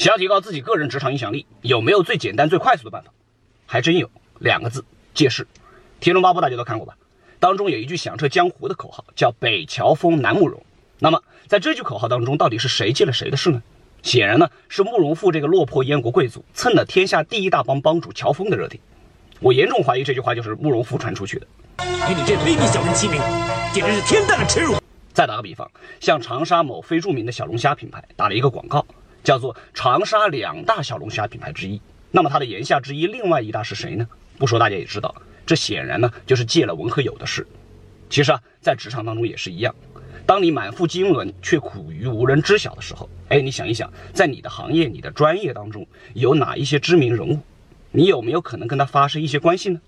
想要提高自己个人职场影响力，有没有最简单最快速的办法？还真有，两个字：借势。《天龙八部》大家都看过吧？当中有一句响彻江湖的口号，叫“北乔峰，南慕容”。那么在这句口号当中，到底是谁借了谁的势呢？显然呢，是慕容复这个落魄燕国贵族蹭了天下第一大帮帮主乔峰的热点。我严重怀疑这句话就是慕容复传出去的。与你这卑鄙小人齐名，简直是天大的耻辱！再打个比方，像长沙某非著名的小龙虾品牌打了一个广告，叫做“长沙两大小龙虾品牌之一”。那么它的言下之意，另外一大是谁呢？不说大家也知道，这显然呢就是借了文和友的事。其实啊，在职场当中也是一样。当你满腹经纶却苦于无人知晓的时候，哎，你想一想，在你的行业、你的专业当中，有哪一些知名人物，你有没有可能跟他发生一些关系呢？